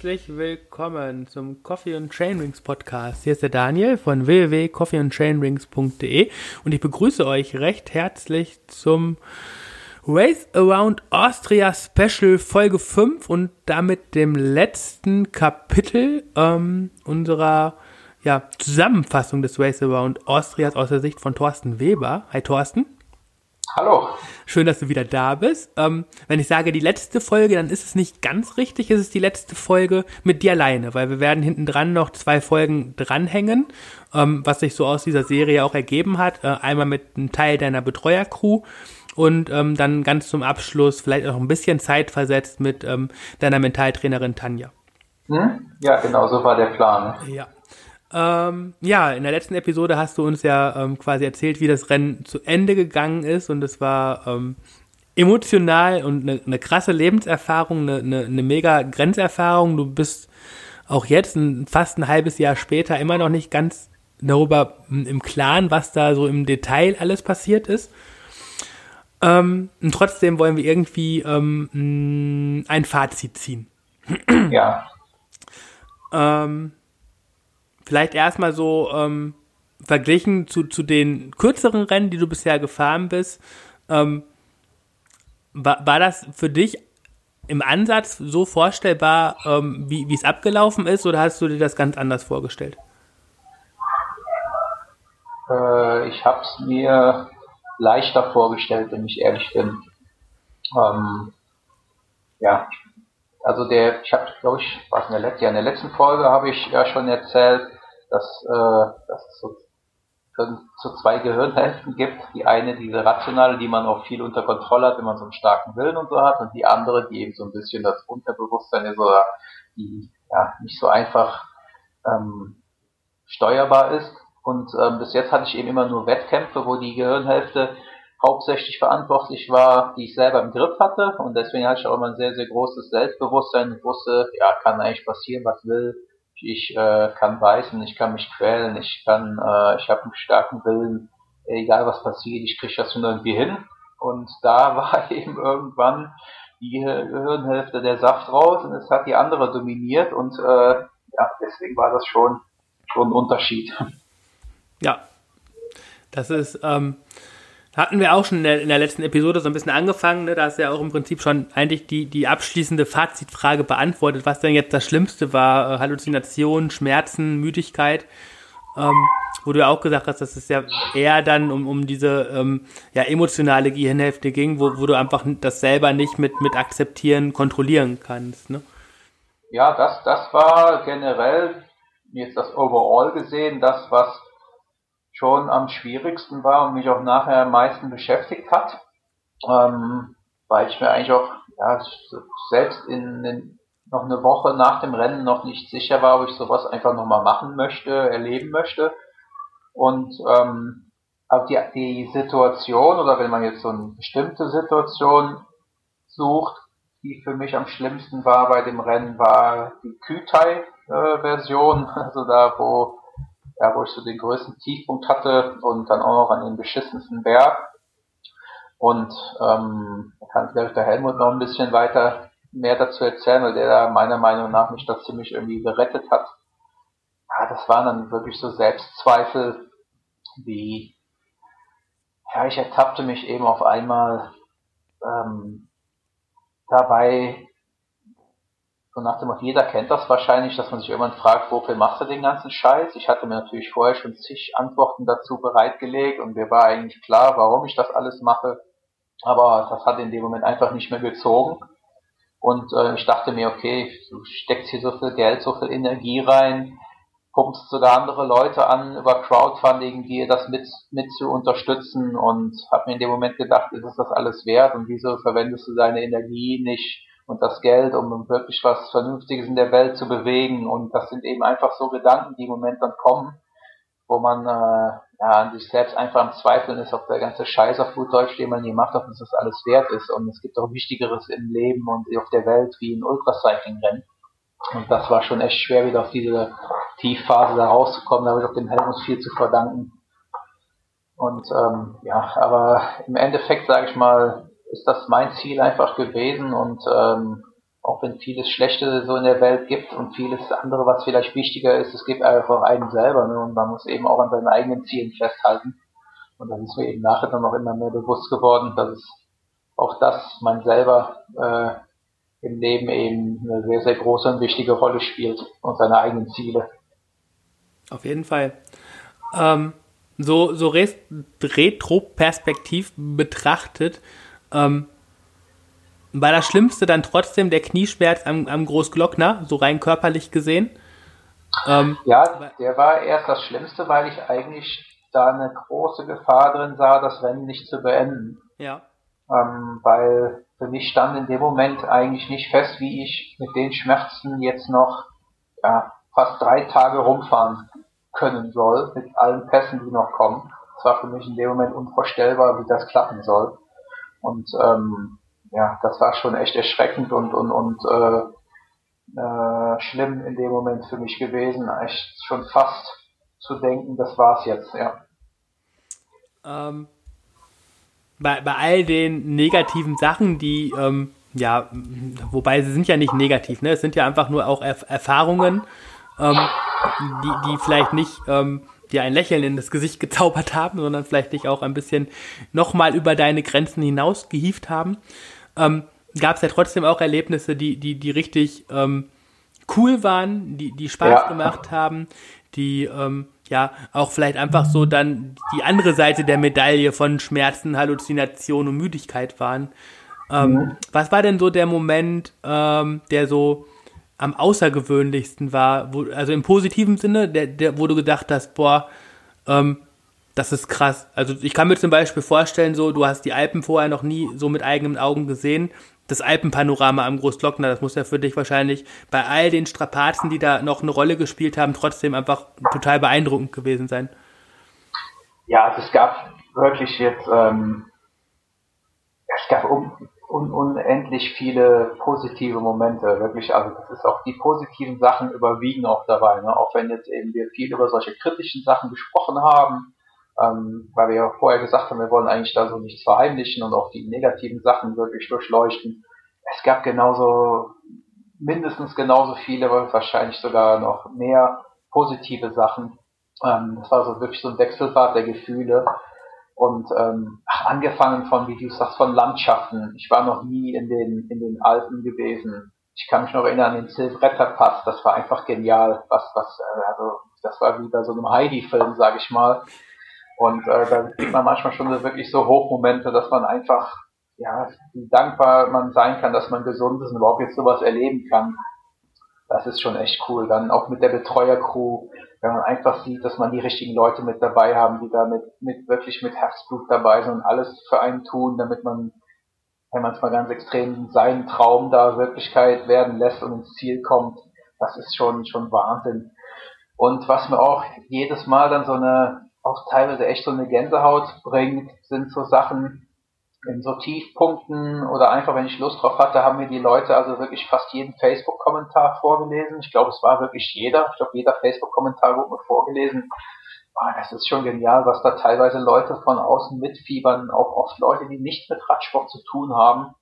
Herzlich willkommen zum Coffee and Chainrings Podcast. Hier ist der Daniel von www.coffeeandchainrings.de und ich begrüße euch recht herzlich zum Race Around Austria Special Folge 5 und damit dem letzten Kapitel ähm, unserer ja, Zusammenfassung des Race Around Austrias aus der Sicht von Thorsten Weber. Hi Thorsten. Hallo. Schön, dass du wieder da bist. Ähm, wenn ich sage die letzte Folge, dann ist es nicht ganz richtig. Es ist die letzte Folge mit dir alleine, weil wir werden hinten dran noch zwei Folgen dranhängen, ähm, was sich so aus dieser Serie auch ergeben hat. Äh, einmal mit einem Teil deiner Betreuercrew und ähm, dann ganz zum Abschluss vielleicht auch ein bisschen Zeit versetzt mit ähm, deiner Mentaltrainerin Tanja. Hm? Ja, genau, so war der Plan. Ja. Ähm, ja, in der letzten Episode hast du uns ja ähm, quasi erzählt, wie das Rennen zu Ende gegangen ist und es war ähm, emotional und eine ne krasse Lebenserfahrung, eine ne, ne mega Grenzerfahrung. Du bist auch jetzt, ein, fast ein halbes Jahr später, immer noch nicht ganz darüber im Klaren, was da so im Detail alles passiert ist. Ähm, und trotzdem wollen wir irgendwie ähm, ein Fazit ziehen. Ja. Ähm, Vielleicht erstmal so ähm, verglichen zu, zu den kürzeren Rennen, die du bisher gefahren bist. Ähm, war, war das für dich im Ansatz so vorstellbar, ähm, wie es abgelaufen ist, oder hast du dir das ganz anders vorgestellt? Äh, ich habe es mir leichter vorgestellt, wenn ich ehrlich bin. Ähm, ja, also der, ich habe, glaube ich, was in der letzten, ja, in der letzten Folge habe ich ja schon erzählt, dass, äh, dass es so, so zwei Gehirnhälften gibt. Die eine, diese rationale, die man auch viel unter Kontrolle hat, wenn man so einen starken Willen und so hat, und die andere, die eben so ein bisschen das Unterbewusstsein ist oder die ja nicht so einfach ähm, steuerbar ist. Und ähm, bis jetzt hatte ich eben immer nur Wettkämpfe, wo die Gehirnhälfte hauptsächlich verantwortlich war, die ich selber im Griff hatte. Und deswegen hatte ich auch immer ein sehr, sehr großes Selbstbewusstsein und wusste, ja, kann eigentlich passieren, was will ich äh, kann beißen, ich kann mich quälen, ich kann, äh, ich habe einen starken Willen, egal was passiert, ich kriege das schon irgendwie hin. Und da war eben irgendwann die Hirnhälfte der Saft raus und es hat die andere dominiert und äh, ja, deswegen war das schon, schon ein Unterschied. Ja, das ist, ähm, hatten wir auch schon in der, letzten Episode so ein bisschen angefangen, ne? da hast du ja auch im Prinzip schon eigentlich die, die abschließende Fazitfrage beantwortet, was denn jetzt das Schlimmste war, äh, Halluzinationen, Schmerzen, Müdigkeit, ähm, wo du ja auch gesagt hast, dass es ja eher dann um, um diese ähm, ja, emotionale Gehirnhälfte ging, wo, wo du einfach das selber nicht mit, mit akzeptieren, kontrollieren kannst. Ne? Ja, das, das war generell, jetzt das Overall gesehen, das, was schon am schwierigsten war und mich auch nachher am meisten beschäftigt hat, ähm, weil ich mir eigentlich auch ja, selbst in, in noch eine Woche nach dem Rennen noch nicht sicher war, ob ich sowas einfach nochmal machen möchte, erleben möchte. Und ähm, auch die, die Situation oder wenn man jetzt so eine bestimmte Situation sucht, die für mich am schlimmsten war bei dem Rennen, war die Kütai-Version, äh, also da, wo ja, wo ich so den größten Tiefpunkt hatte und dann auch noch an den beschissensten Berg. Und ähm, kann vielleicht der Helmut noch ein bisschen weiter mehr dazu erzählen, weil der da meiner Meinung nach mich da ziemlich irgendwie gerettet hat. Ja, das waren dann wirklich so Selbstzweifel, wie ja, ich ertappte mich eben auf einmal ähm, dabei, so nach dem Motto, jeder kennt das wahrscheinlich, dass man sich irgendwann fragt, wofür machst du den ganzen Scheiß? Ich hatte mir natürlich vorher schon zig Antworten dazu bereitgelegt und mir war eigentlich klar, warum ich das alles mache. Aber das hat in dem Moment einfach nicht mehr gezogen. Und äh, ich dachte mir, okay, du steckst hier so viel Geld, so viel Energie rein, pumpst sogar andere Leute an über Crowdfunding, die das mit, mit zu unterstützen und habe mir in dem Moment gedacht, ist es das alles wert und wieso verwendest du deine Energie nicht und das Geld, um wirklich was Vernünftiges in der Welt zu bewegen. Und das sind eben einfach so Gedanken, die im Moment dann kommen, wo man äh, ja, an sich selbst einfach am Zweifeln ist, ob der ganze Scheiß auf gut Deutsch, den man hier macht, ob das alles wert ist. Und es gibt auch Wichtigeres im Leben und auf der Welt wie ein Ultracycling-Rennen. Und das war schon echt schwer, wieder auf diese Tiefphase da rauszukommen. Da habe ich auch dem Helmut viel zu verdanken. Und ähm, ja, aber im Endeffekt sage ich mal, ist das mein Ziel einfach gewesen und ähm, auch wenn vieles Schlechte so in der Welt gibt und vieles andere, was vielleicht wichtiger ist, es gibt einfach einen selber ne? und man muss eben auch an seinen eigenen Zielen festhalten. Und das ist mir eben nachher dann auch immer mehr bewusst geworden, dass es auch das man selber äh, im Leben eben eine sehr, sehr große und wichtige Rolle spielt und seine eigenen Ziele. Auf jeden Fall. Ähm, so so retro-perspektiv betrachtet, ähm, war das Schlimmste dann trotzdem der Knieschmerz am, am Großglockner, so rein körperlich gesehen? Ähm, ja, der war erst das Schlimmste, weil ich eigentlich da eine große Gefahr drin sah, das Rennen nicht zu beenden. Ja. Ähm, weil für mich stand in dem Moment eigentlich nicht fest, wie ich mit den Schmerzen jetzt noch ja, fast drei Tage rumfahren können soll, mit allen Pässen, die noch kommen. Es war für mich in dem Moment unvorstellbar, wie das klappen soll. Und ähm, ja, das war schon echt erschreckend und, und, und äh, äh, schlimm in dem Moment für mich gewesen. Echt schon fast zu denken, das war's jetzt, ja. Ähm, bei, bei all den negativen Sachen, die, ähm, ja, wobei sie sind ja nicht negativ, ne? Es sind ja einfach nur auch Erf Erfahrungen, ähm, die, die vielleicht nicht ähm, dir ein Lächeln in das Gesicht gezaubert haben, sondern vielleicht dich auch ein bisschen nochmal über deine Grenzen hinaus gehievt haben ähm, gab es ja trotzdem auch Erlebnisse, die, die, die richtig ähm, cool waren, die, die Spaß ja. gemacht haben, die ähm, ja auch vielleicht einfach so dann die andere Seite der Medaille von Schmerzen, Halluzination und Müdigkeit waren. Ähm, mhm. Was war denn so der Moment, ähm, der so am außergewöhnlichsten war, wo, also im positiven Sinne, der, der, wo du gedacht hast, boah, ähm, das ist krass. Also ich kann mir zum Beispiel vorstellen, so, du hast die Alpen vorher noch nie so mit eigenen Augen gesehen. Das Alpenpanorama am Großglockner, das muss ja für dich wahrscheinlich bei all den Strapazen, die da noch eine Rolle gespielt haben, trotzdem einfach total beeindruckend gewesen sein. Ja, also es gab wirklich jetzt, ähm, es gab un, un, unendlich viele positive Momente, wirklich, also das ist auch die positiven Sachen überwiegen auch dabei, ne? auch wenn jetzt eben wir viel über solche kritischen Sachen gesprochen haben, ähm, weil wir ja vorher gesagt haben, wir wollen eigentlich da so nichts verheimlichen und auch die negativen Sachen wirklich durchleuchten. Es gab genauso, mindestens genauso viele, wahrscheinlich sogar noch mehr positive Sachen. Ähm, das war so wirklich so ein Wechselbad der Gefühle. Und ähm, angefangen von, wie du sagst, von Landschaften. Ich war noch nie in den, in den Alpen gewesen. Ich kann mich noch erinnern an den Silvretta Pass. Das war einfach genial. Was, was, äh, also, das war wie bei so einem Heidi-Film, sag ich mal. Und äh, da sieht man manchmal schon wirklich so Hochmomente, dass man einfach, ja, wie dankbar man sein kann, dass man gesund ist und überhaupt jetzt sowas erleben kann. Das ist schon echt cool. Dann auch mit der Betreuercrew, wenn man einfach sieht, dass man die richtigen Leute mit dabei haben, die da mit, mit wirklich mit Herzblut dabei sind und alles für einen tun, damit man, wenn man es mal ganz extrem, seinen Traum da Wirklichkeit werden lässt und ins Ziel kommt. Das ist schon, schon Wahnsinn. Und was mir auch jedes Mal dann so eine auch teilweise echt so eine Gänsehaut bringt, sind so Sachen in so Tiefpunkten oder einfach, wenn ich Lust drauf hatte, haben mir die Leute also wirklich fast jeden Facebook-Kommentar vorgelesen. Ich glaube, es war wirklich jeder. Ich glaube, jeder Facebook-Kommentar wurde mir vorgelesen. Oh, das ist schon genial, was da teilweise Leute von außen mitfiebern, auch oft Leute, die nichts mit Radsport zu tun haben.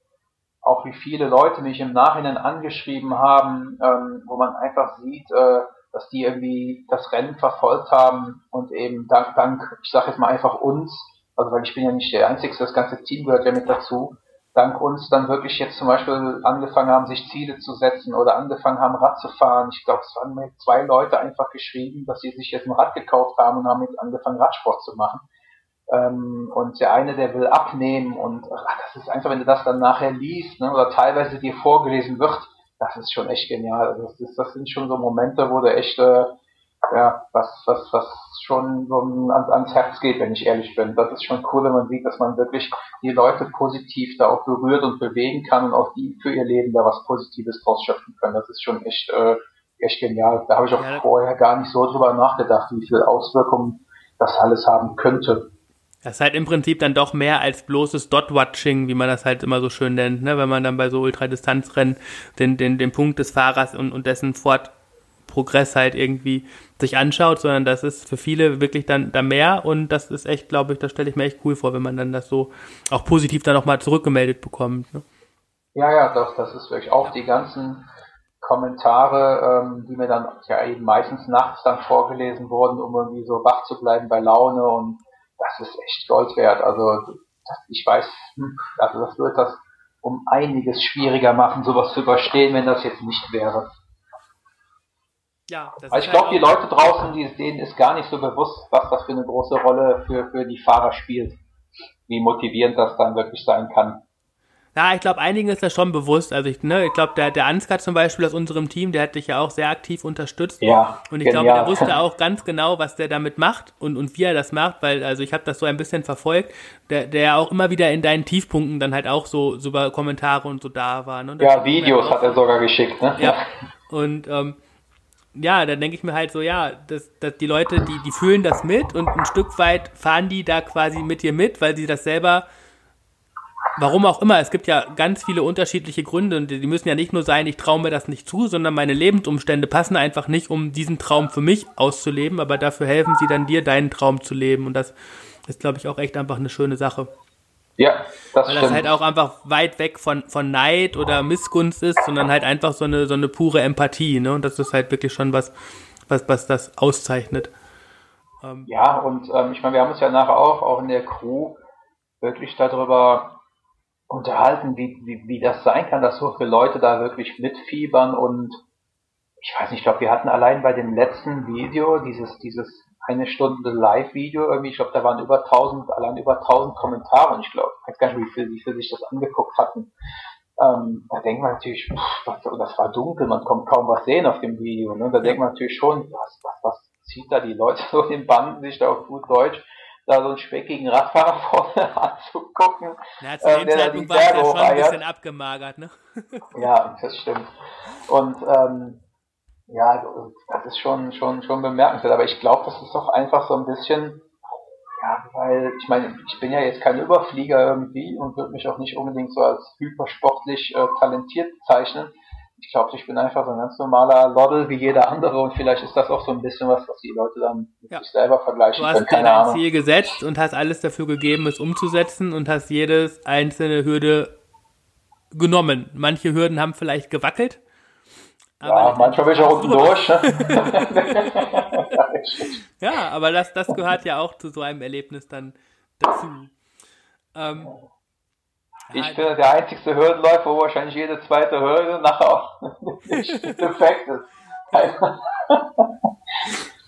Auch wie viele Leute mich im Nachhinein angeschrieben haben, ähm, wo man einfach sieht, äh, dass die irgendwie das Rennen verfolgt haben und eben dank, dank, ich sage jetzt mal einfach uns, also weil ich bin ja nicht der Einzige, das ganze Team gehört ja mit dazu, dank uns dann wirklich jetzt zum Beispiel angefangen haben, sich Ziele zu setzen oder angefangen haben, Rad zu fahren. Ich glaube, es haben mir zwei Leute einfach geschrieben, dass sie sich jetzt ein Rad gekauft haben und haben jetzt angefangen, Radsport zu machen. Ähm, und der eine, der will abnehmen und ach, das ist einfach, wenn du das dann nachher liest ne, oder teilweise dir vorgelesen wird, das ist schon echt genial. Also das, ist, das sind schon so Momente, wo du echt, äh, ja, was, was, was schon so ans, ans Herz geht, wenn ich ehrlich bin. Das ist schon cool, wenn man sieht, dass man wirklich die Leute positiv da auch berührt und bewegen kann und auch die für ihr Leben da was Positives draus schöpfen können. Das ist schon echt, äh, echt genial. Da habe ich auch ja. vorher gar nicht so drüber nachgedacht, wie viele Auswirkungen das alles haben könnte. Das ist halt im Prinzip dann doch mehr als bloßes Dot-Watching, wie man das halt immer so schön nennt, ne? wenn man dann bei so Ultradistanzrennen den, den, den Punkt des Fahrers und, und dessen Fortprogress halt irgendwie sich anschaut, sondern das ist für viele wirklich dann da mehr und das ist echt, glaube ich, das stelle ich mir echt cool vor, wenn man dann das so auch positiv dann nochmal zurückgemeldet bekommt. Ne? Ja, ja, doch, das ist wirklich auch die ganzen Kommentare, ähm, die mir dann ja eben meistens nachts dann vorgelesen wurden, um irgendwie so wach zu bleiben bei Laune und das ist echt Gold wert. Also ich weiß, hm, also das wird das um einiges schwieriger machen, sowas zu überstehen, wenn das jetzt nicht wäre. Ja, das also ich glaube, halt die Leute draußen, die, denen ist gar nicht so bewusst, was das für eine große Rolle für, für die Fahrer spielt. Wie motivierend das dann wirklich sein kann. Ja, ich glaube, einigen ist das schon bewusst. Also ich, ne, ich glaube, der, der Ansgar zum Beispiel aus unserem Team, der hat dich ja auch sehr aktiv unterstützt. Ja. Und ich glaube, der wusste auch ganz genau, was der damit macht und, und wie er das macht, weil, also ich habe das so ein bisschen verfolgt, der, der auch immer wieder in deinen Tiefpunkten dann halt auch so, so über Kommentare und so da war. Ne? Ja, Videos hat er sogar geschickt, ne? Ja. Und ähm, ja, dann denke ich mir halt so, ja, dass, dass die Leute, die, die fühlen das mit und ein Stück weit fahren die da quasi mit dir mit, weil sie das selber Warum auch immer, es gibt ja ganz viele unterschiedliche Gründe und die müssen ja nicht nur sein, ich traue mir das nicht zu, sondern meine Lebensumstände passen einfach nicht, um diesen Traum für mich auszuleben, aber dafür helfen sie dann dir, deinen Traum zu leben und das ist, glaube ich, auch echt einfach eine schöne Sache. Ja, das Weil das halt auch einfach weit weg von, von Neid oder Missgunst ist, sondern halt einfach so eine, so eine pure Empathie, ne? Und das ist halt wirklich schon was, was, was das auszeichnet. Ähm, ja, und ähm, ich meine, wir haben uns ja nachher auch, auch in der Crew wirklich darüber unterhalten, wie, wie, wie das sein kann, dass so viele Leute da wirklich mitfiebern und ich weiß nicht, ich glaube, wir hatten allein bei dem letzten Video, dieses, dieses eine Stunde Live-Video, irgendwie, ich glaube, da waren über 1000, allein über 1000 Kommentare und ich glaube, ich weiß gar nicht, wie viel, wie viel sich das angeguckt hatten. Ähm, da denkt man natürlich, pff, das, das war dunkel, man kommt kaum was sehen auf dem Video. Ne? Da denkt man natürlich schon, was, was, was zieht da die Leute so in den Banden sich da auf gut Deutsch da so einen speckigen Radfahrer vorne anzugucken. Na, zu dem ähm, Zeitpunkt war es ja schon ein bisschen abgemagert, ne? ja, das stimmt. Und ähm, ja, das ist schon, schon, schon bemerkenswert. Aber ich glaube, das ist doch einfach so ein bisschen, ja, weil ich meine, ich bin ja jetzt kein Überflieger irgendwie und würde mich auch nicht unbedingt so als hypersportlich äh, talentiert bezeichnen ich glaube, ich bin einfach so ein ganz normaler Loddel wie jeder andere und vielleicht ist das auch so ein bisschen was, was die Leute dann mit ja. sich selber vergleichen du können. Du hast dir dein Ziel gesetzt und hast alles dafür gegeben, es umzusetzen und hast jedes einzelne Hürde genommen. Manche Hürden haben vielleicht gewackelt. Ja, manchmal bin ich auch unten durch. Ne? ja, aber das, das gehört ja auch zu so einem Erlebnis dann dazu. Ähm, ich bin der einzigste Hürdenläufer, wo wahrscheinlich jede zweite Hürde nachher auch defekt ist.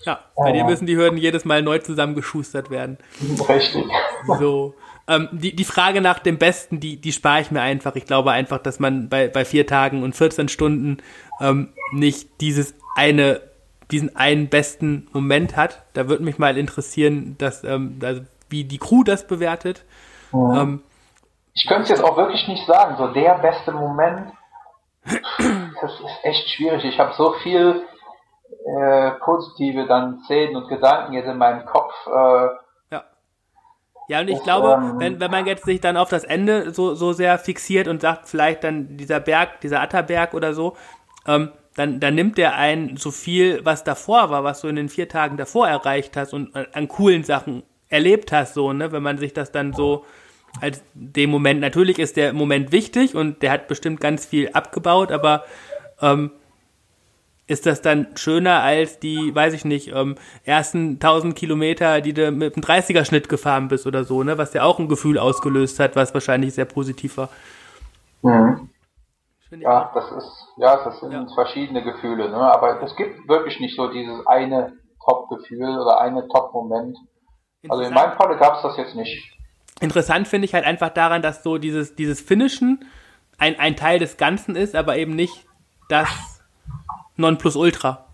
Ja, bei dir müssen die Hürden jedes Mal neu zusammengeschustert werden. Richtig. So. Ähm, die, die Frage nach dem Besten, die, die spare ich mir einfach. Ich glaube einfach, dass man bei, bei vier Tagen und 14 Stunden ähm, nicht dieses eine, diesen einen besten Moment hat. Da würde mich mal interessieren, dass, ähm, also wie die Crew das bewertet. Mhm. Ähm, ich könnte es jetzt auch wirklich nicht sagen, so der beste Moment, das ist echt schwierig. Ich habe so viel äh, positive dann Szenen und Gedanken jetzt in meinem Kopf. Äh, ja. Ja, und ich das, glaube, ähm, wenn, wenn man jetzt sich dann auf das Ende so, so sehr fixiert und sagt, vielleicht dann dieser Berg, dieser Atterberg oder so, ähm, dann, dann nimmt der einen so viel, was davor war, was du in den vier Tagen davor erreicht hast und an coolen Sachen erlebt hast, so, ne, wenn man sich das dann so als dem Moment, natürlich ist der Moment wichtig und der hat bestimmt ganz viel abgebaut, aber ähm, ist das dann schöner als die, weiß ich nicht, ähm, ersten 1000 Kilometer, die du mit einem 30er-Schnitt gefahren bist oder so, ne? Was ja auch ein Gefühl ausgelöst hat, was wahrscheinlich sehr positiv war. Mhm. Ja, das ist, ja, das sind ja. verschiedene Gefühle, ne? Aber es gibt wirklich nicht so dieses eine Top-Gefühl oder eine Top-Moment. Also in meinem Falle gab es das jetzt nicht. Interessant finde ich halt einfach daran, dass so dieses, dieses Finishen ein, ein Teil des Ganzen ist, aber eben nicht das Nonplusultra.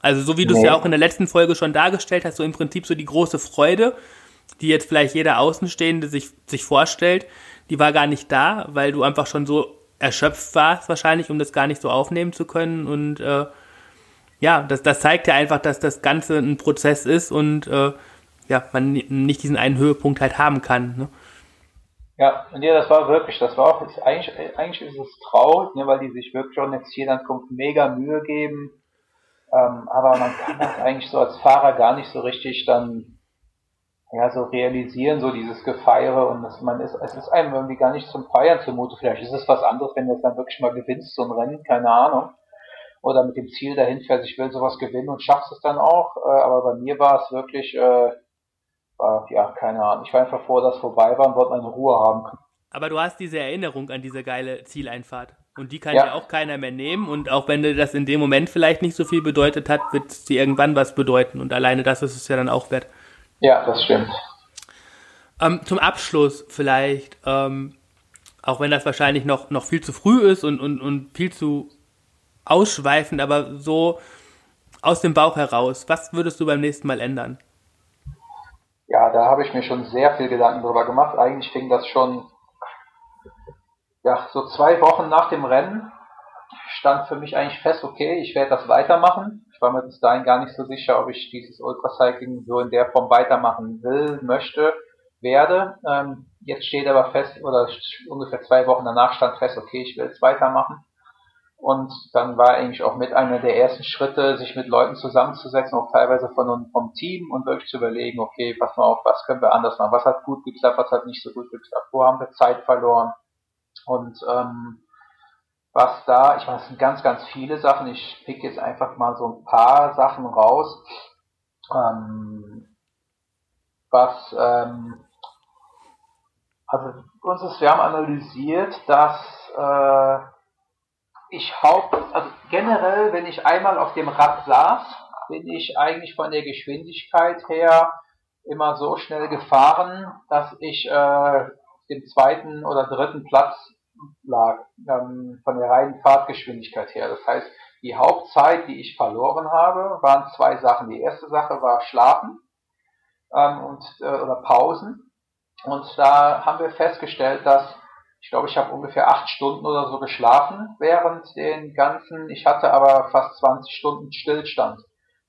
Also so wie du es nee. ja auch in der letzten Folge schon dargestellt hast, so im Prinzip so die große Freude, die jetzt vielleicht jeder Außenstehende sich, sich vorstellt, die war gar nicht da, weil du einfach schon so erschöpft warst wahrscheinlich, um das gar nicht so aufnehmen zu können. Und äh, ja, das, das zeigt ja einfach, dass das Ganze ein Prozess ist und äh, ja, man nicht diesen einen Höhepunkt halt haben kann. Ne? Ja, und ja, das war wirklich, das war auch, ist, eigentlich, eigentlich ist es traurig, ne, weil die sich wirklich schon jetzt hier dann kommt mega Mühe geben. Ähm, aber man kann das eigentlich so als Fahrer gar nicht so richtig dann ja, so realisieren, so dieses Gefeiere und dass man ist, es ist einem irgendwie gar nicht zum Feiern zumute. Vielleicht ist es was anderes, wenn du es dann wirklich mal gewinnst, so ein Rennen, keine Ahnung. Oder mit dem Ziel dahin fährst, ich will sowas gewinnen und schaffst es dann auch. Äh, aber bei mir war es wirklich, äh, war, ja, keine Ahnung. Ich war einfach froh, dass es vorbei war und wollte meine Ruhe haben. Aber du hast diese Erinnerung an diese geile Zieleinfahrt. Und die kann ja. dir auch keiner mehr nehmen. Und auch wenn dir das in dem Moment vielleicht nicht so viel bedeutet hat, wird es dir irgendwann was bedeuten. Und alleine das ist es ja dann auch wert. Ja, das stimmt. Ähm, zum Abschluss vielleicht, ähm, auch wenn das wahrscheinlich noch, noch viel zu früh ist und, und, und viel zu ausschweifend, aber so aus dem Bauch heraus, was würdest du beim nächsten Mal ändern? Ja, da habe ich mir schon sehr viel Gedanken drüber gemacht. Eigentlich fing das schon, ja, so zwei Wochen nach dem Rennen stand für mich eigentlich fest, okay, ich werde das weitermachen. Ich war mir bis dahin gar nicht so sicher, ob ich dieses Ultracycling so in der Form weitermachen will, möchte, werde. Ähm, jetzt steht aber fest, oder ungefähr zwei Wochen danach stand fest, okay, ich will es weitermachen. Und dann war eigentlich auch mit einer der ersten Schritte, sich mit Leuten zusammenzusetzen, auch teilweise von vom Team und wirklich zu überlegen, okay, pass mal auf, was können wir anders machen, was hat gut geklappt, was hat nicht so gut geklappt, wo haben wir Zeit verloren. Und ähm, was da, ich meine, es sind ganz, ganz viele Sachen. Ich pick jetzt einfach mal so ein paar Sachen raus. Ähm, was, ähm, also uns ist, wir haben analysiert, dass äh, ich haupt, also generell, wenn ich einmal auf dem Rad saß, bin ich eigentlich von der Geschwindigkeit her immer so schnell gefahren, dass ich äh, den zweiten oder dritten Platz lag, ähm, von der reinen Fahrtgeschwindigkeit her. Das heißt, die Hauptzeit, die ich verloren habe, waren zwei Sachen. Die erste Sache war Schlafen ähm, und, äh, oder Pausen. Und da haben wir festgestellt, dass ich glaube, ich habe ungefähr acht Stunden oder so geschlafen während den ganzen, ich hatte aber fast 20 Stunden Stillstand.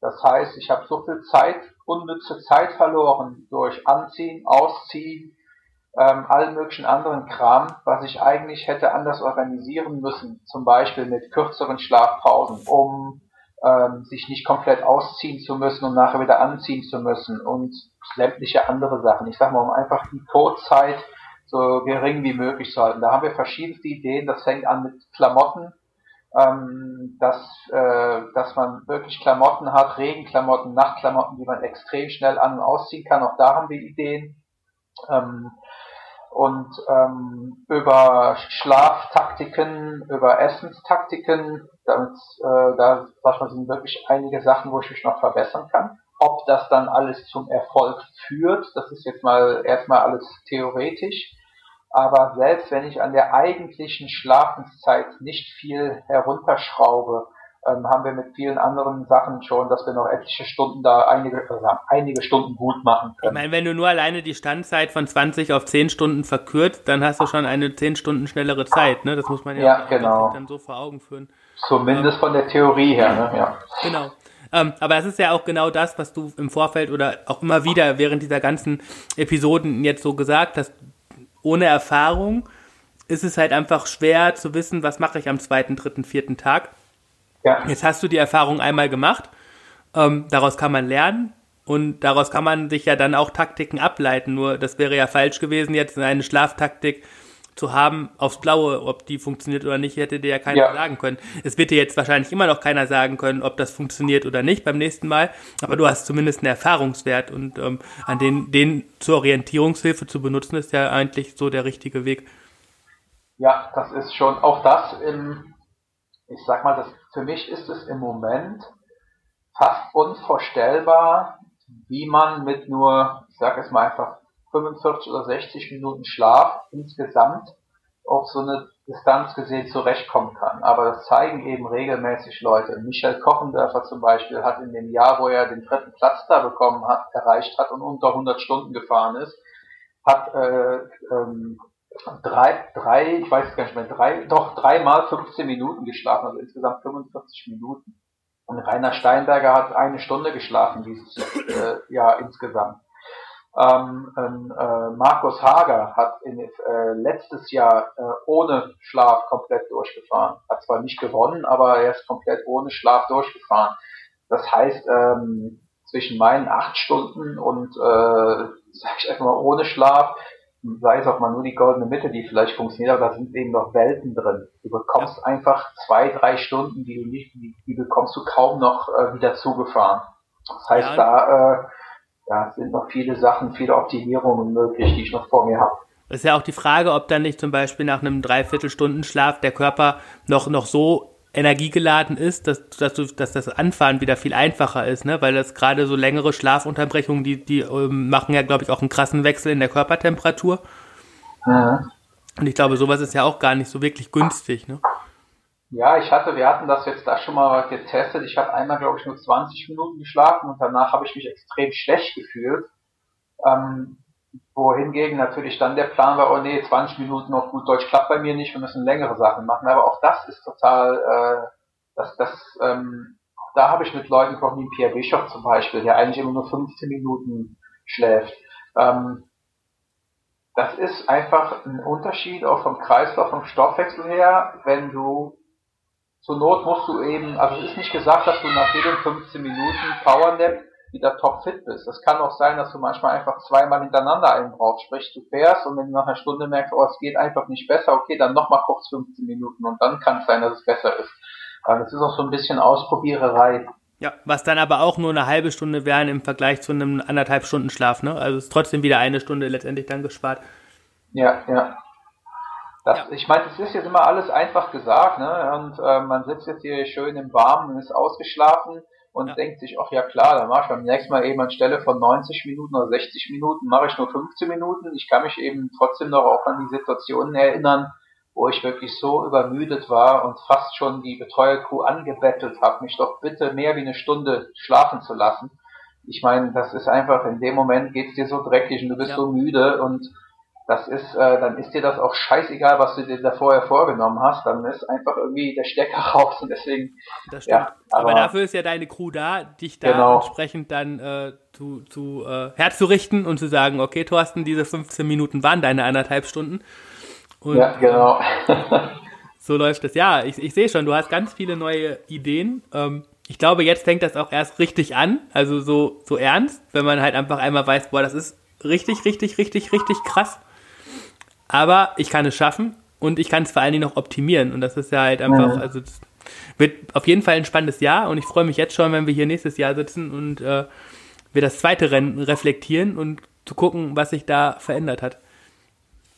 Das heißt, ich habe so viel Zeit, unnütze Zeit verloren durch Anziehen, Ausziehen, ähm, allen möglichen anderen Kram, was ich eigentlich hätte anders organisieren müssen, zum Beispiel mit kürzeren Schlafpausen, um ähm, sich nicht komplett ausziehen zu müssen und nachher wieder anziehen zu müssen und sämtliche andere Sachen. Ich sag mal, um einfach die Todzeit so gering wie möglich zu halten. Da haben wir verschiedenste Ideen. Das fängt an mit Klamotten, ähm, dass, äh, dass man wirklich Klamotten hat, Regenklamotten, Nachtklamotten, die man extrem schnell an- und ausziehen kann. Auch da haben wir Ideen. Ähm, und ähm, über Schlaftaktiken, über Essenstaktiken, damit, äh, da sag mal, sind wirklich einige Sachen, wo ich mich noch verbessern kann. Ob das dann alles zum Erfolg führt, das ist jetzt mal erstmal alles theoretisch. Aber selbst wenn ich an der eigentlichen Schlafenszeit nicht viel herunterschraube, ähm, haben wir mit vielen anderen Sachen schon, dass wir noch etliche Stunden da einige, also einige Stunden gut machen können. Ich meine, wenn du nur alleine die Standzeit von 20 auf 10 Stunden verkürzt, dann hast du schon eine 10 Stunden schnellere Zeit, ne? Das muss man ja, ja genau. dann so vor Augen führen. Zumindest ähm, von der Theorie her, ne? Ja. Genau. Ähm, aber es ist ja auch genau das, was du im Vorfeld oder auch immer wieder während dieser ganzen Episoden jetzt so gesagt hast. Ohne Erfahrung ist es halt einfach schwer zu wissen, was mache ich am zweiten, dritten, vierten Tag. Ja. Jetzt hast du die Erfahrung einmal gemacht. Ähm, daraus kann man lernen und daraus kann man sich ja dann auch Taktiken ableiten. Nur das wäre ja falsch gewesen, jetzt eine Schlaftaktik zu haben aufs Blaue, ob die funktioniert oder nicht, hätte dir ja keiner ja. sagen können. Es wird dir jetzt wahrscheinlich immer noch keiner sagen können, ob das funktioniert oder nicht beim nächsten Mal, aber du hast zumindest einen Erfahrungswert und ähm, an den, den zur Orientierungshilfe zu benutzen, ist ja eigentlich so der richtige Weg. Ja, das ist schon auch das im ich sag mal, das, für mich ist es im Moment fast unvorstellbar, wie man mit nur, ich sag es mal einfach, 45 oder 60 Minuten Schlaf insgesamt auf so eine Distanz gesehen zurechtkommen kann. Aber das zeigen eben regelmäßig Leute. Michael Kochendörfer zum Beispiel hat in dem Jahr, wo er den dritten Platz da bekommen hat, erreicht hat und unter 100 Stunden gefahren ist, hat äh, ähm, drei, drei, ich weiß gar nicht mehr, drei, doch dreimal 15 Minuten geschlafen, also insgesamt 45 Minuten. Und Rainer Steinberger hat eine Stunde geschlafen dieses äh, Jahr insgesamt. Ähm, äh, Markus Hager hat in, äh, letztes Jahr äh, ohne Schlaf komplett durchgefahren. Hat zwar nicht gewonnen, aber er ist komplett ohne Schlaf durchgefahren. Das heißt, ähm, zwischen meinen acht Stunden und äh, sag ich einfach mal, ohne Schlaf, sei es auch mal nur die goldene Mitte, die vielleicht funktioniert, aber da sind eben noch Welten drin. Du bekommst einfach zwei, drei Stunden, die du nicht, die, die bekommst du kaum noch äh, wieder zugefahren. Das heißt, ja. da äh, ja, sind noch viele Sachen, viele Optimierungen möglich, die ich noch vor mir habe. Ist ja auch die Frage, ob dann nicht zum Beispiel nach einem Dreiviertelstunden-Schlaf der Körper noch, noch so energiegeladen ist, dass, dass, du, dass das Anfahren wieder viel einfacher ist, ne? Weil das gerade so längere Schlafunterbrechungen, die, die ähm, machen ja, glaube ich, auch einen krassen Wechsel in der Körpertemperatur. Ja. Und ich glaube, sowas ist ja auch gar nicht so wirklich günstig, ne? Ja, ich hatte, wir hatten das jetzt da schon mal getestet. Ich habe einmal, glaube ich, nur 20 Minuten geschlafen und danach habe ich mich extrem schlecht gefühlt. Ähm, wohingegen natürlich dann der Plan war, oh nee, 20 Minuten auf gut Deutsch klappt bei mir nicht, wir müssen längere Sachen machen. Aber auch das ist total, äh, das, das, ähm, da habe ich mit Leuten gesprochen, wie Pierre Bischof zum Beispiel, der eigentlich immer nur 15 Minuten schläft. Ähm, das ist einfach ein Unterschied auch vom Kreislauf, vom Stoffwechsel her, wenn du zur Not musst du eben, also es ist nicht gesagt, dass du nach jedem 15 Minuten Powernap wieder topfit bist. Es kann auch sein, dass du manchmal einfach zweimal hintereinander einen brauchst. Sprich, du fährst und wenn du nach einer Stunde merkst, oh, es geht einfach nicht besser, okay, dann nochmal kurz 15 Minuten und dann kann es sein, dass es besser ist. Aber das ist auch so ein bisschen Ausprobiererei. Ja, was dann aber auch nur eine halbe Stunde wären im Vergleich zu einem anderthalb Stunden Schlaf, ne? Also es ist trotzdem wieder eine Stunde letztendlich dann gespart. Ja, ja. Das, ja. Ich meine, es ist jetzt immer alles einfach gesagt, ne? Und äh, man sitzt jetzt hier schön im Warmen und ist ausgeschlafen und ja. denkt sich, ach ja klar, dann mache ich beim nächsten Mal eben anstelle von 90 Minuten oder 60 Minuten, mache ich nur 15 Minuten. Ich kann mich eben trotzdem noch auch an die Situationen erinnern, wo ich wirklich so übermüdet war und fast schon die Betreuercrew angebettelt habe, mich doch bitte mehr wie eine Stunde schlafen zu lassen. Ich meine, das ist einfach, in dem Moment geht's dir so dreckig und du bist ja. so müde und das ist, äh, dann ist dir das auch scheißegal, was du dir da vorher vorgenommen hast, dann ist einfach irgendwie der Stecker raus und deswegen. Das stimmt. Ja, aber, aber, dafür ist ja deine Crew da, dich da genau. entsprechend dann äh, zu, zu äh, herzurichten und zu sagen, okay, Thorsten, diese 15 Minuten waren deine anderthalb Stunden. Und, ja, genau. so läuft es. Ja, ich, ich sehe schon, du hast ganz viele neue Ideen. Ähm, ich glaube, jetzt fängt das auch erst richtig an, also so, so ernst, wenn man halt einfach einmal weiß, boah, das ist richtig, richtig, richtig, richtig krass. Aber ich kann es schaffen und ich kann es vor allen Dingen noch optimieren. Und das ist ja halt einfach, ja. also es wird auf jeden Fall ein spannendes Jahr und ich freue mich jetzt schon, wenn wir hier nächstes Jahr sitzen und äh, wir das zweite Rennen reflektieren und zu gucken, was sich da verändert hat.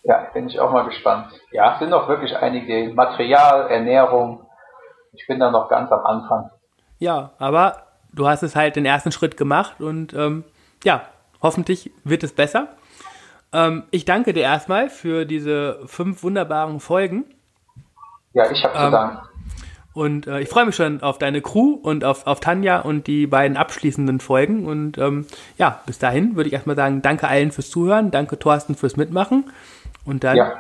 Ja, bin ich auch mal gespannt. Ja, es sind noch wirklich einige Material, Ernährung. Ich bin da noch ganz am Anfang. Ja, aber du hast es halt den ersten Schritt gemacht und ähm, ja, hoffentlich wird es besser. Ähm, ich danke dir erstmal für diese fünf wunderbaren Folgen. Ja, ich habe zu ähm, danken. Und äh, ich freue mich schon auf deine Crew und auf, auf Tanja und die beiden abschließenden Folgen. Und ähm, ja, bis dahin würde ich erstmal sagen, danke allen fürs Zuhören, danke Thorsten fürs Mitmachen und dann ja.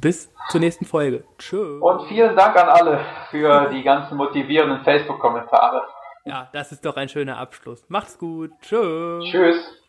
bis zur nächsten Folge. Tschö. Und vielen Dank an alle für die ganzen motivierenden Facebook-Kommentare. Ja, das ist doch ein schöner Abschluss. Macht's gut. Tschö. Tschüss.